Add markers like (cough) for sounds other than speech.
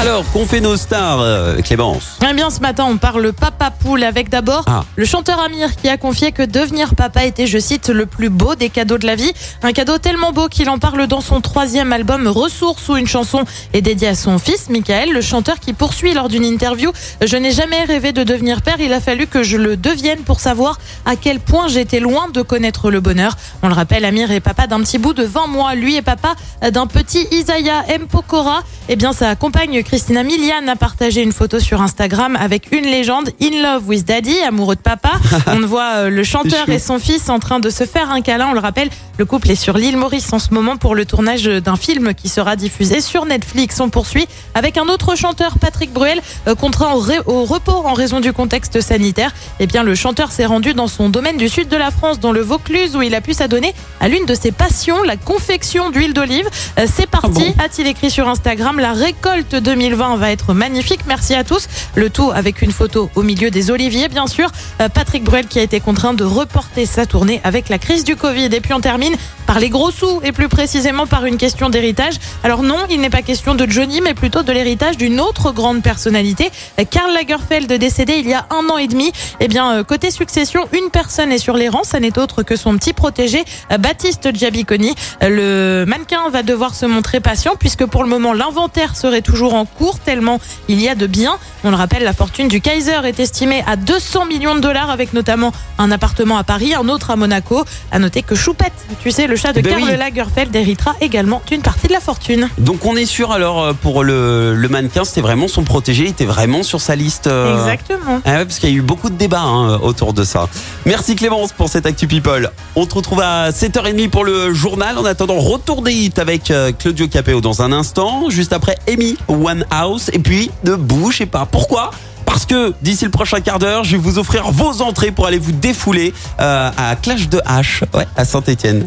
Alors, qu'ont fait nos stars, euh, Clémence? Eh bien, ce matin, on parle papa poule avec d'abord Ah. le chanteur Amir qui a confié que devenir papa était, je cite, le plus beau des cadeaux de la vie. Un cadeau tellement beau qu'il en parle dans son troisième album Ressources où une chanson est dédiée à son fils, Michael, le chanteur qui poursuit lors d'une interview. Je n'ai jamais rêvé de devenir père. Il a fallu que je le devienne pour savoir à quel point j'étais loin de connaître le bonheur. On le rappelle, Amir est papa d'un petit bout de 20 mois. Lui est papa d'un petit Isaiah M. Pokora. Eh bien, sa compagne Christina Milian a partagé une photo sur Instagram avec une légende In Love with Daddy, amoureux de papa. (laughs) On voit euh, le chanteur et son fils en train de se faire un câlin. On le rappelle, le couple est sur l'île Maurice en ce moment pour le tournage d'un film qui sera diffusé sur Netflix. On poursuit avec un autre chanteur, Patrick Bruel, euh, contraint au, au repos en raison du contexte sanitaire. Eh bien, le chanteur s'est rendu dans son domaine du sud de la France, dans le Vaucluse, où il a pu s'adonner à l'une de ses passions, la confection d'huile d'olive. Euh, C'est parti, Ah a-t-il écrit sur Instagram. La récolte 2020 va être magnifique. Merci à tous. Le tout avec une photo au milieu des oliviers, bien sûr. Euh, Patrick Bruel qui a été contraint de reporter sa tournée avec la crise du Covid. Et puis on termine par les gros sous et plus précisément par une question d'héritage. Alors non, il n'est pas question de Johnny, mais plutôt de l'héritage d'une autre grande personnalité, Karl Lagerfeld, décédé il y a un an et demi. Eh bien, euh, côté succession, une personne est sur les rangs, ça n'est autre que son petit protégé, euh, Baptiste Giabiconi. Euh, Le mannequin va devoir se montrer patient puisque pour le moment, l'inventaire serait toujours en cours tellement il y a de biens. On le rappelle, la fortune du Kaiser est estimée à 200 millions de dollars avec notamment un appartement à Paris, un autre à Monaco. À noter que Choupette, tu sais, le chat de Ben Karl oui. Lagerfeld héritera également d'une partie de la fortune. Donc, on est sûr, alors, euh, pour le, le mannequin, c'était vraiment son protégé, il était vraiment sur sa liste. euh, Exactement. Ah ouais, parce qu'il y a eu beaucoup de débats hein, autour de ça. Merci Clémence pour cette Actu People. On te retrouve à 7h30 pour le journal. En attendant, retour des hits avec euh, Claudio Capéo dans un instant. Juste après, Amy One House. Et puis, ne bougez pas. Pourquoi? Parce que d'ici le prochain quart d'heure, je vais vous offrir vos entrées pour aller vous défouler euh, à Clash de H, ouais, à Saint-Etienne.